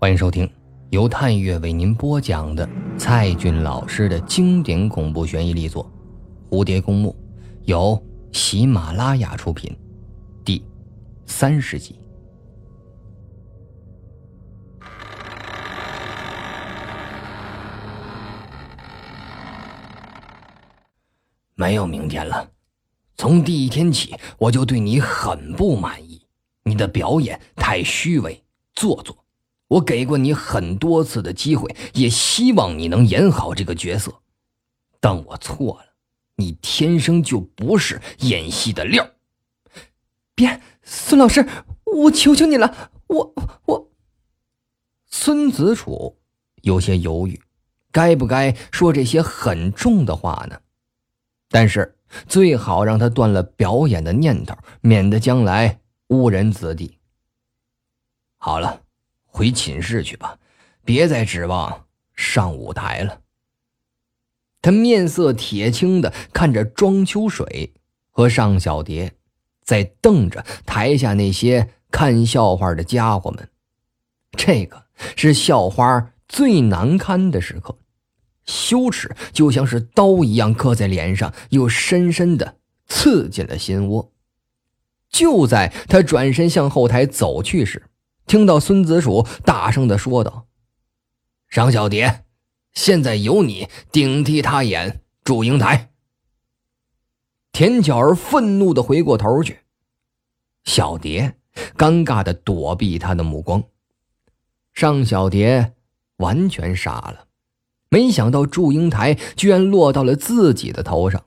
欢迎收听由探月为您播讲的蔡骏老师的经典恐怖悬疑力作《蝴蝶公墓》，由喜马拉雅出品，第三十集。没有明天了，从第一天起，我就对你很不满意。你的表演太虚伪、做作。我给过你很多次的机会，也希望你能演好这个角色，但我错了。你天生就不是演戏的料。别，孙老师，我求求你了，我我。孙子楚有些犹豫，该不该说这些很重的话呢？但是最好让他断了表演的念头，免得将来误人子弟。好了。回寝室去吧，别再指望上舞台了。他面色铁青的看着庄秋水和尚小蝶，在瞪着台下那些看笑话的家伙们。这个是校花最难堪的时刻，羞耻就像是刀一样刻在脸上，又深深的刺进了心窝。就在他转身向后台走去时，听到孙子楚大声的说道：“尚小蝶，现在由你顶替他演祝英台。”田巧儿愤怒的回过头去，小蝶尴尬的躲避他的目光。尚小蝶完全傻了，没想到祝英台居然落到了自己的头上，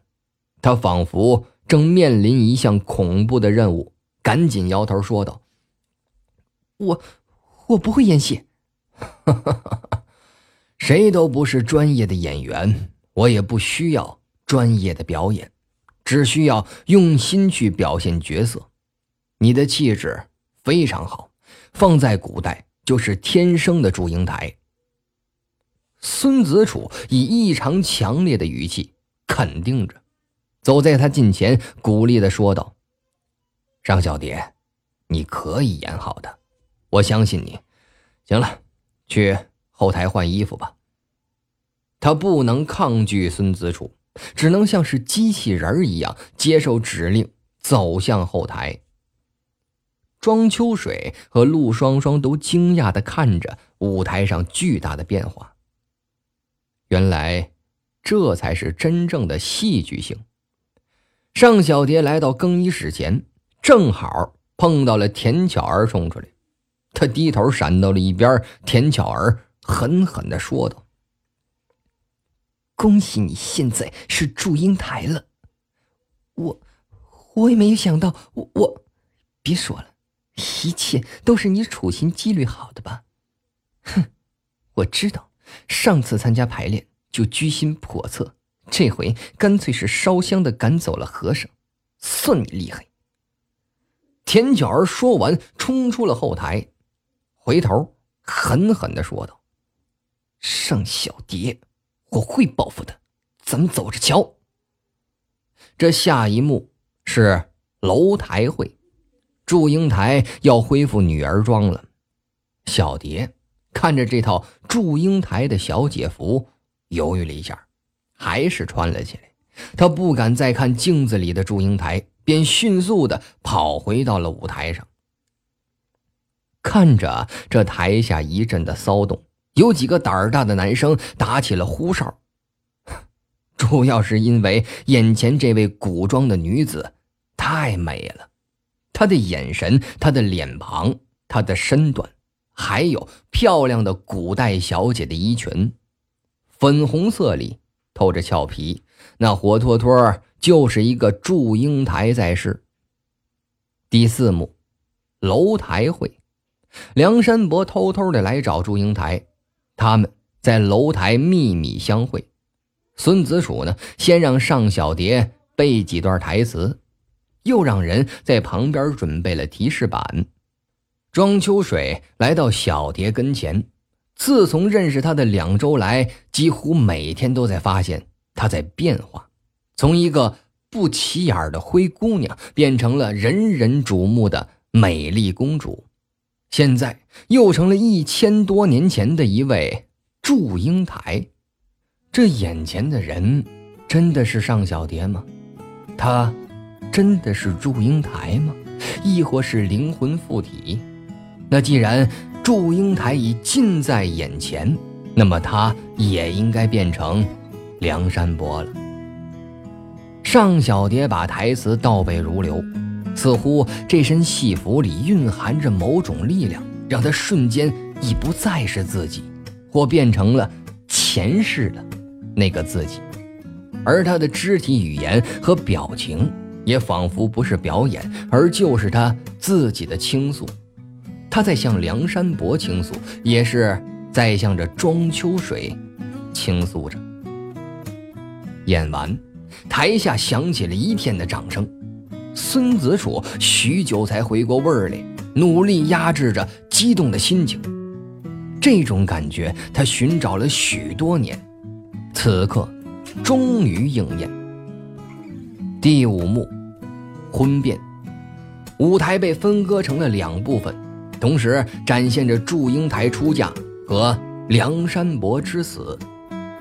他仿佛正面临一项恐怖的任务，赶紧摇头说道。我我不会演戏，谁都不是专业的演员，我也不需要专业的表演，只需要用心去表现角色。你的气质非常好，放在古代就是天生的祝英台。孙子楚以异常强烈的语气肯定着，走在他近前，鼓励的说道：“张小蝶，你可以演好的。”我相信你，行了，去后台换衣服吧。他不能抗拒孙子楚，只能像是机器人一样接受指令，走向后台。庄秋水和陆双双都惊讶的看着舞台上巨大的变化。原来，这才是真正的戏剧性。尚小蝶来到更衣室前，正好碰到了田巧儿冲出来。他低头闪到了一边，田巧儿狠狠的说道：“恭喜你现在是祝英台了，我我也没有想到，我我别说了，一切都是你处心积虑好的吧？哼，我知道，上次参加排练就居心叵测，这回干脆是烧香的赶走了和尚，算你厉害。”田巧儿说完，冲出了后台。回头狠狠的说道：“盛小蝶，我会报复的，咱们走着瞧。”这下一幕是楼台会，祝英台要恢复女儿装了。小蝶看着这套祝英台的小姐服，犹豫了一下，还是穿了起来。她不敢再看镜子里的祝英台，便迅速的跑回到了舞台上。看着这台下一阵的骚动，有几个胆儿大的男生打起了呼哨，主要是因为眼前这位古装的女子太美了，她的眼神、她的脸庞、她的身段，还有漂亮的古代小姐的衣裙，粉红色里透着俏皮，那活脱脱就是一个祝英台在世。第四幕，楼台会。梁山伯偷偷的来找祝英台，他们在楼台秘密相会。孙子楚呢，先让尚小蝶背几段台词，又让人在旁边准备了提示板。庄秋水来到小蝶跟前，自从认识她的两周来，几乎每天都在发现她在变化，从一个不起眼的灰姑娘变成了人人瞩目的美丽公主。现在又成了一千多年前的一位祝英台。这眼前的人真的是尚小蝶吗？他真的是祝英台吗？亦或是灵魂附体？那既然祝英台已近在眼前，那么他也应该变成梁山伯了。尚小蝶把台词倒背如流，似乎这身戏服里蕴含着某种力量，让他瞬间已不再是自己，或变成了前世的那个自己。而他的肢体语言和表情，也仿佛不是表演，而就是他自己的倾诉。他在向梁山伯倾诉，也是在向着庄秋水倾诉着。演完。台下响起了一片的掌声，孙子楚许久才回过味儿来，努力压制着激动的心情。这种感觉他寻找了许多年，此刻终于应验。第五幕，婚变，舞台被分割成了两部分，同时展现着祝英台出嫁和梁山伯之死。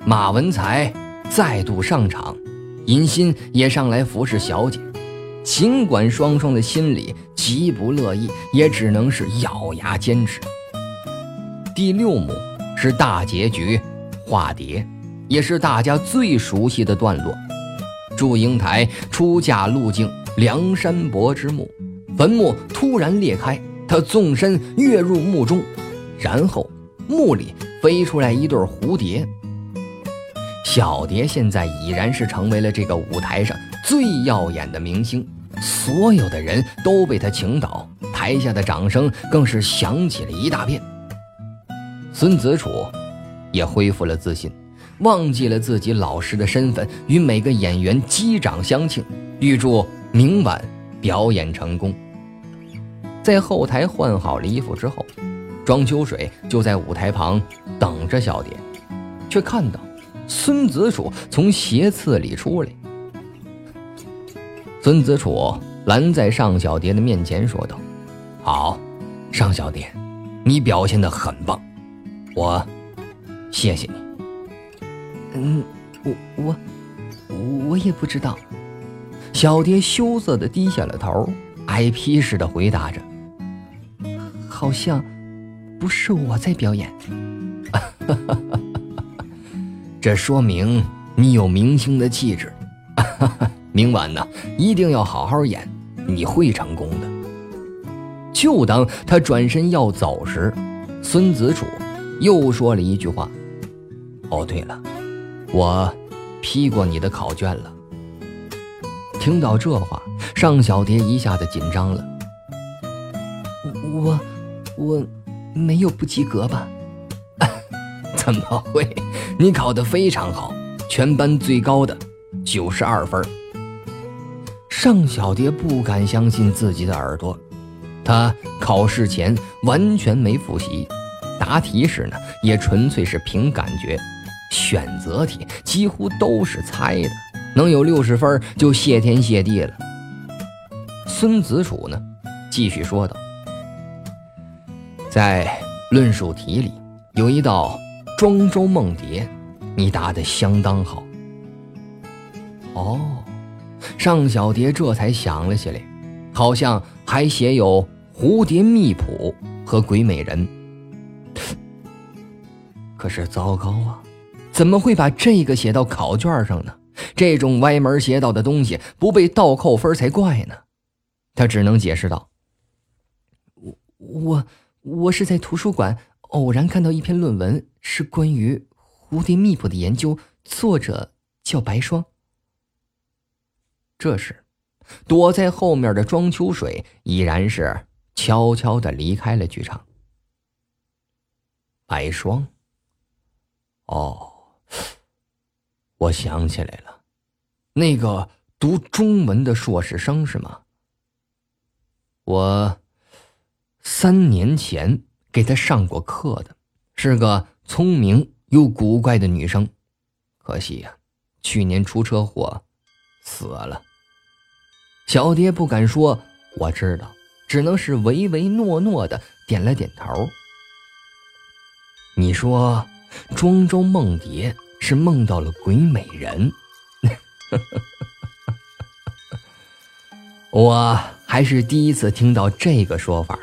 马文才再度上场。银心也上来服侍小姐，尽管双双的心里极不乐意，也只能是咬牙坚持。第六幕是大结局，化蝶，也是大家最熟悉的段落。祝英台出嫁路径，梁山伯之墓，坟墓突然裂开，他纵身跃入墓中，然后墓里飞出来一对蝴蝶。小蝶现在已然是成为了这个舞台上最耀眼的明星，所有的人都被他请倒，台下的掌声更是响起了一大片。孙子楚也恢复了自信，忘记了自己老师的身份，与每个演员击掌相庆，预祝明晚表演成功。在后台换好了衣服之后，庄秋水就在舞台旁等着小蝶，却看到。孙子楚从斜刺里出来，孙子楚拦在尚小蝶的面前说道：“好，尚小蝶，你表现的很棒，我谢谢你。”“嗯，我我我也不知道。”小蝶羞涩的低下了头，挨批似的回答着：“好像不是我在表演。”这说明你有明星的气质，明晚呢一定要好好演，你会成功的。就当他转身要走时，孙子楚又说了一句话：“哦，对了，我批过你的考卷了。”听到这话，尚小蝶一下子紧张了：“我我没有不及格吧？” 怎么会？你考得非常好，全班最高的九十二分。尚小蝶不敢相信自己的耳朵，她考试前完全没复习，答题时呢也纯粹是凭感觉，选择题几乎都是猜的，能有六十分就谢天谢地了。孙子楚呢，继续说道，在论述题里有一道。庄周梦蝶，你答得相当好。哦，尚小蝶这才想了起来，好像还写有蝴蝶秘谱和鬼美人。可是糟糕啊，怎么会把这个写到考卷上呢？这种歪门邪道的东西不被倒扣分才怪呢。他只能解释道：“我我我是在图书馆。”偶然看到一篇论文，是关于蝴蝶密谱的研究，作者叫白霜。这时，躲在后面的庄秋水已然是悄悄的离开了剧场。白霜，哦，我想起来了，那个读中文的硕士生是吗？我三年前。给他上过课的，是个聪明又古怪的女生，可惜呀，去年出车祸死了。小蝶不敢说，我知道，只能是唯唯诺诺的点了点头。你说，庄周梦蝶是梦到了鬼美人？我还是第一次听到这个说法，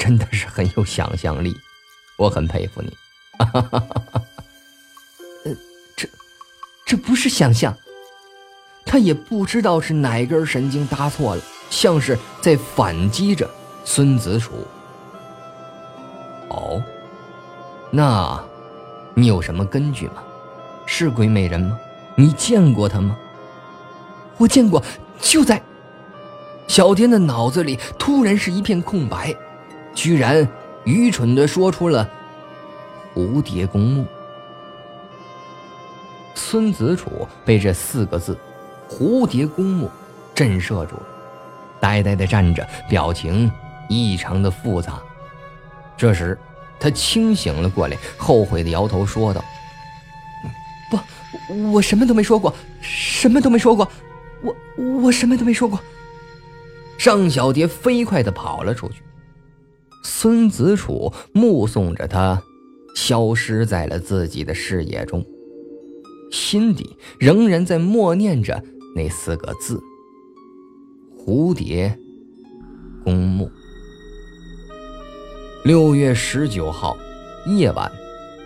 真的是很有想象力，我很佩服你。呃，这，这不是想象，他也不知道是哪根神经搭错了，像是在反击着孙子楚。哦，那，你有什么根据吗？是鬼美人吗？你见过她吗？我见过，就在。小天的脑子里突然是一片空白，居然愚蠢的说出了“蝴蝶公墓”。孙子楚被这四个字“蝴蝶公墓”震慑住了，呆呆的站着，表情异常的复杂。这时，他清醒了过来，后悔的摇头说道：“不，我什么都没说过，什么都没说过，我我什么都没说过。”尚小蝶飞快地跑了出去，孙子楚目送着他消失在了自己的视野中，心底仍然在默念着那四个字：“蝴蝶公墓。”六月十九号夜晚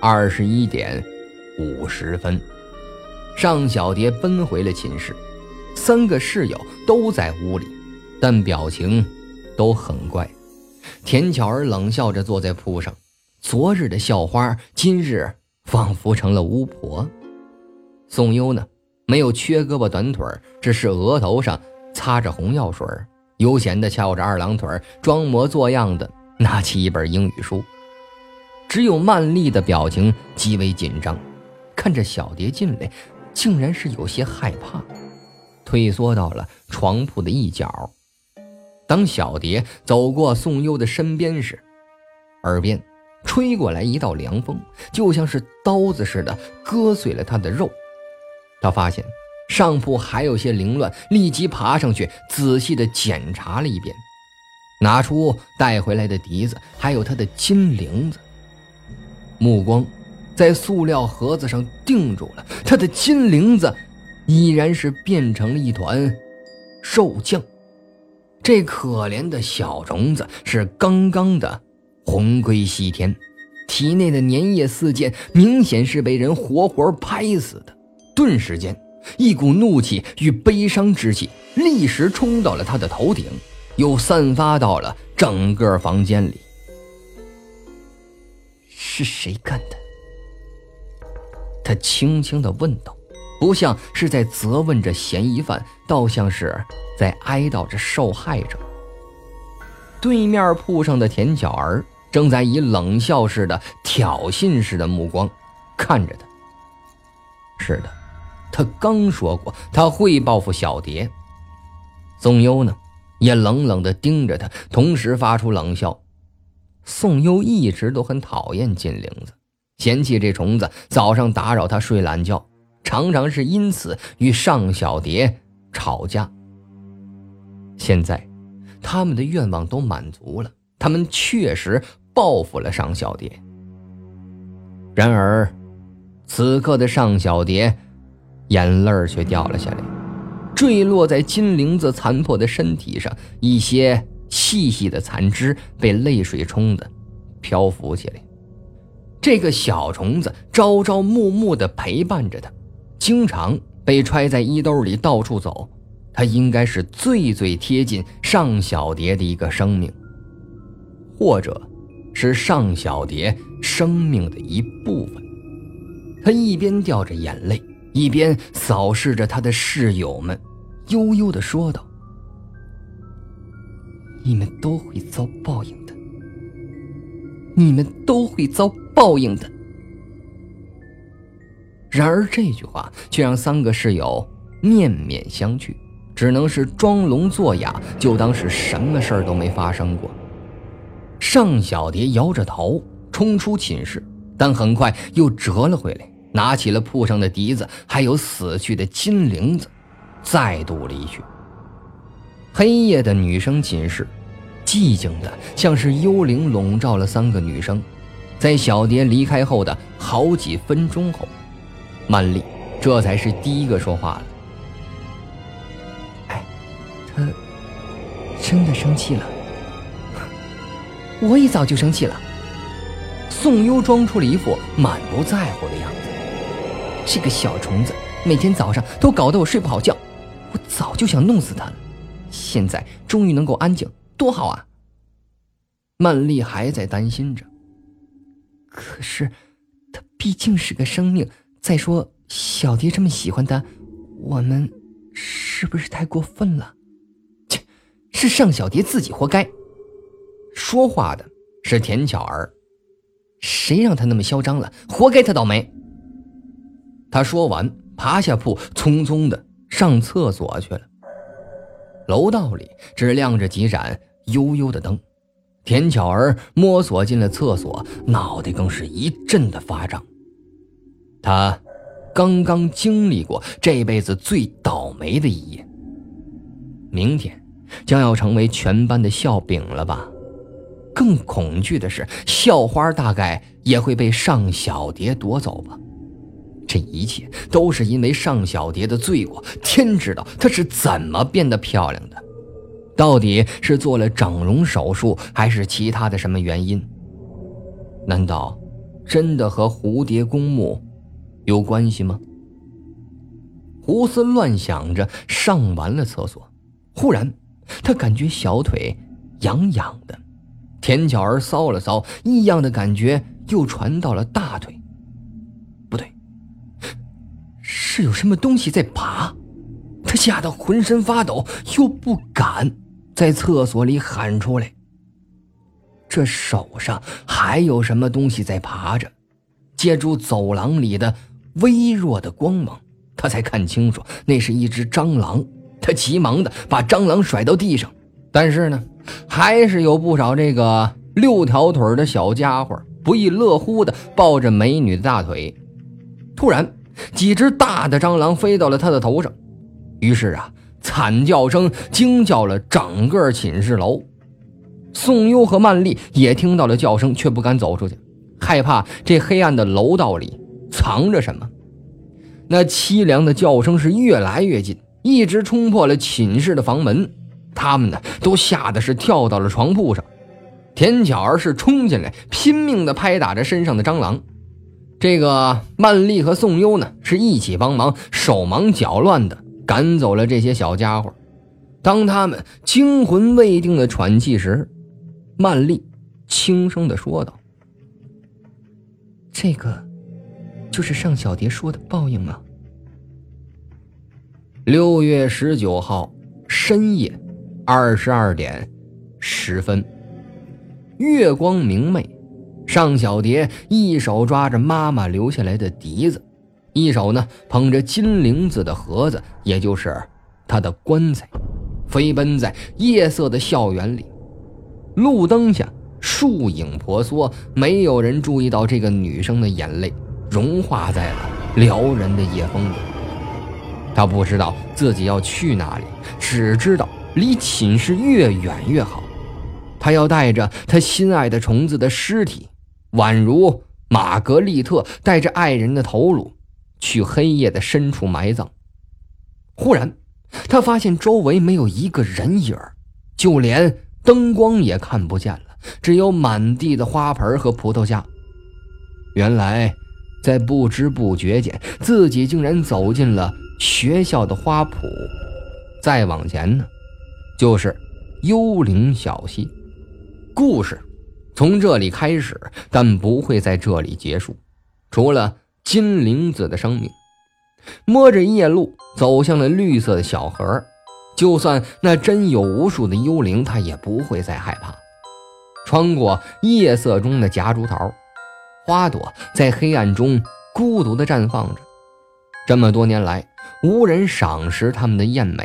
二十一点五十分，尚小蝶奔回了寝室，三个室友都在屋里。但表情都很怪，田巧儿冷笑着坐在铺上，昨日的校花今日仿佛成了巫婆。宋优呢，没有缺胳膊短腿，只是额头上擦着红药水，悠闲地翘着二郎腿，装模作样的拿起一本英语书。只有曼丽的表情极为紧张，看着小蝶进来，竟然是有些害怕，退缩到了床铺的一角。当小蝶走过宋优的身边时，耳边吹过来一道凉风，就像是刀子似的割碎了他的肉。他发现上铺还有些凌乱，立即爬上去仔细的检查了一遍，拿出带回来的笛子，还有他的金铃子。目光在塑料盒子上定住了，他的金铃子依然是变成了一团肉酱。这可怜的小虫子是刚刚的魂归西天，体内的粘液四溅，明显是被人活活拍死的。顿时间，一股怒气与悲伤之气立时冲到了他的头顶，又散发到了整个房间里。是谁干的？他轻轻地问道。不像是在责问着嫌疑犯，倒像是在哀悼着受害者。对面铺上的田巧儿正在以冷笑似的、挑衅似的目光看着他。是的，他刚说过他会报复小蝶。宋优呢，也冷冷地盯着他，同时发出冷笑。宋优一直都很讨厌金铃子，嫌弃这虫子早上打扰他睡懒觉。常常是因此与尚小蝶吵架。现在，他们的愿望都满足了，他们确实报复了尚小蝶。然而，此刻的尚小蝶，眼泪却掉了下来，坠落在金铃子残破的身体上，一些细细的残枝被泪水冲的漂浮起来。这个小虫子朝朝暮暮的陪伴着他。经常被揣在衣兜里到处走，他应该是最最贴近尚小蝶的一个生命，或者，是尚小蝶生命的一部分。他一边掉着眼泪，一边扫视着他的室友们，悠悠的说道：“你们都会遭报应的，你们都会遭报应的。”然而这句话却让三个室友面面相觑，只能是装聋作哑，就当是什么事儿都没发生过。尚小蝶摇着头冲出寝室，但很快又折了回来，拿起了铺上的笛子，还有死去的金铃子，再度离去。黑夜的女生寝室，寂静的像是幽灵笼罩了三个女生。在小蝶离开后的好几分钟后，曼丽这才是第一个说话了。哎，他真的生气了。我也早就生气了。宋优装出了一副满不在乎的样子。这个小虫子每天早上都搞得我睡不好觉，我早就想弄死他了。现在终于能够安静，多好啊！曼丽还在担心着。可是，他毕竟是个生命。再说，小蝶这么喜欢他，我们是不是太过分了？切，是尚小蝶自己活该。说话的是田巧儿，谁让他那么嚣张了？活该他倒霉。他说完，爬下铺，匆匆的上厕所去了。楼道里只亮着几盏幽幽的灯。田巧儿摸索进了厕所，脑袋更是一阵的发胀。他刚刚经历过这辈子最倒霉的一夜，明天将要成为全班的笑柄了吧？更恐惧的是，校花大概也会被尚小蝶夺走吧？这一切都是因为尚小蝶的罪过，天知道她是怎么变得漂亮的。到底是做了整容手术，还是其他的什么原因？难道真的和蝴蝶公墓有关系吗？胡思乱想着，上完了厕所，忽然他感觉小腿痒痒的，田巧儿搔了搔，异样的感觉又传到了大腿。是有什么东西在爬，他吓得浑身发抖，又不敢。在厕所里喊出来。这手上还有什么东西在爬着？借助走廊里的微弱的光芒，他才看清楚，那是一只蟑螂。他急忙的把蟑螂甩到地上，但是呢，还是有不少这个六条腿的小家伙不亦乐乎的抱着美女的大腿。突然，几只大的蟑螂飞到了他的头上，于是啊。惨叫声惊叫了整个寝室楼，宋优和曼丽也听到了叫声，却不敢走出去，害怕这黑暗的楼道里藏着什么。那凄凉的叫声是越来越近，一直冲破了寝室的房门。他们呢，都吓得是跳到了床铺上。田巧儿是冲进来，拼命的拍打着身上的蟑螂。这个曼丽和宋优呢，是一起帮忙，手忙脚乱的。赶走了这些小家伙。当他们惊魂未定的喘气时，曼丽轻声的说道：“这个，就是尚小蝶说的报应吗？”六月十九号深夜二十二点十分，月光明媚，尚小蝶一手抓着妈妈留下来的笛子。一手呢捧着金铃子的盒子，也就是他的棺材，飞奔在夜色的校园里。路灯下树影婆娑，没有人注意到这个女生的眼泪融化在了撩人的夜风里。他不知道自己要去哪里，只知道离寝室越远越好。他要带着他心爱的虫子的尸体，宛如玛格丽特带着爱人的头颅。去黑夜的深处埋葬。忽然，他发现周围没有一个人影就连灯光也看不见了，只有满地的花盆和葡萄架。原来，在不知不觉间，自己竟然走进了学校的花圃。再往前呢，就是幽灵小溪。故事从这里开始，但不会在这里结束。除了。金铃子的生命，摸着夜路走向了绿色的小河。就算那真有无数的幽灵，他也不会再害怕。穿过夜色中的夹竹桃，花朵在黑暗中孤独地绽放着。这么多年来，无人赏识它们的艳美，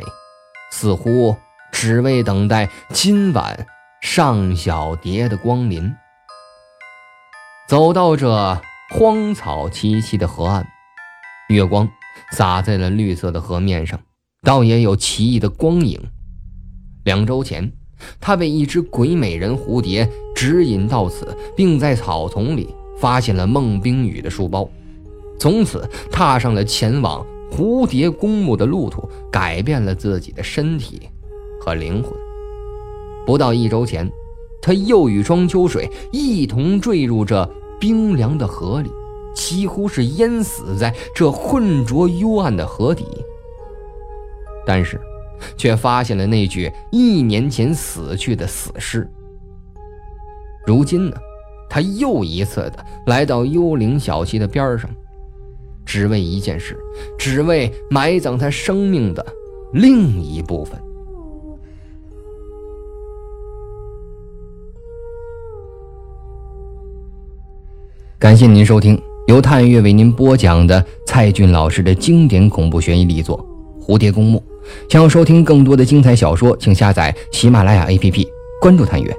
似乎只为等待今晚尚小蝶的光临。走到这。荒草萋萋的河岸，月光洒在了绿色的河面上，倒也有奇异的光影。两周前，他被一只鬼美人蝴蝶指引到此，并在草丛里发现了孟冰雨的书包，从此踏上了前往蝴蝶公墓的路途，改变了自己的身体和灵魂。不到一周前，他又与庄秋水一同坠入这冰凉的河里，几乎是淹死在这浑浊幽暗的河底。但是。却发现了那具一年前死去的死尸。如今呢，他又一次的来到幽灵小溪的边上，只为一件事，只为埋葬他生命的另一部分。感谢您收听由探月为您播讲的蔡骏老师的经典恐怖悬疑力作《蝴蝶公墓》。想要收听更多的精彩小说，请下载喜马拉雅 APP，关注探月。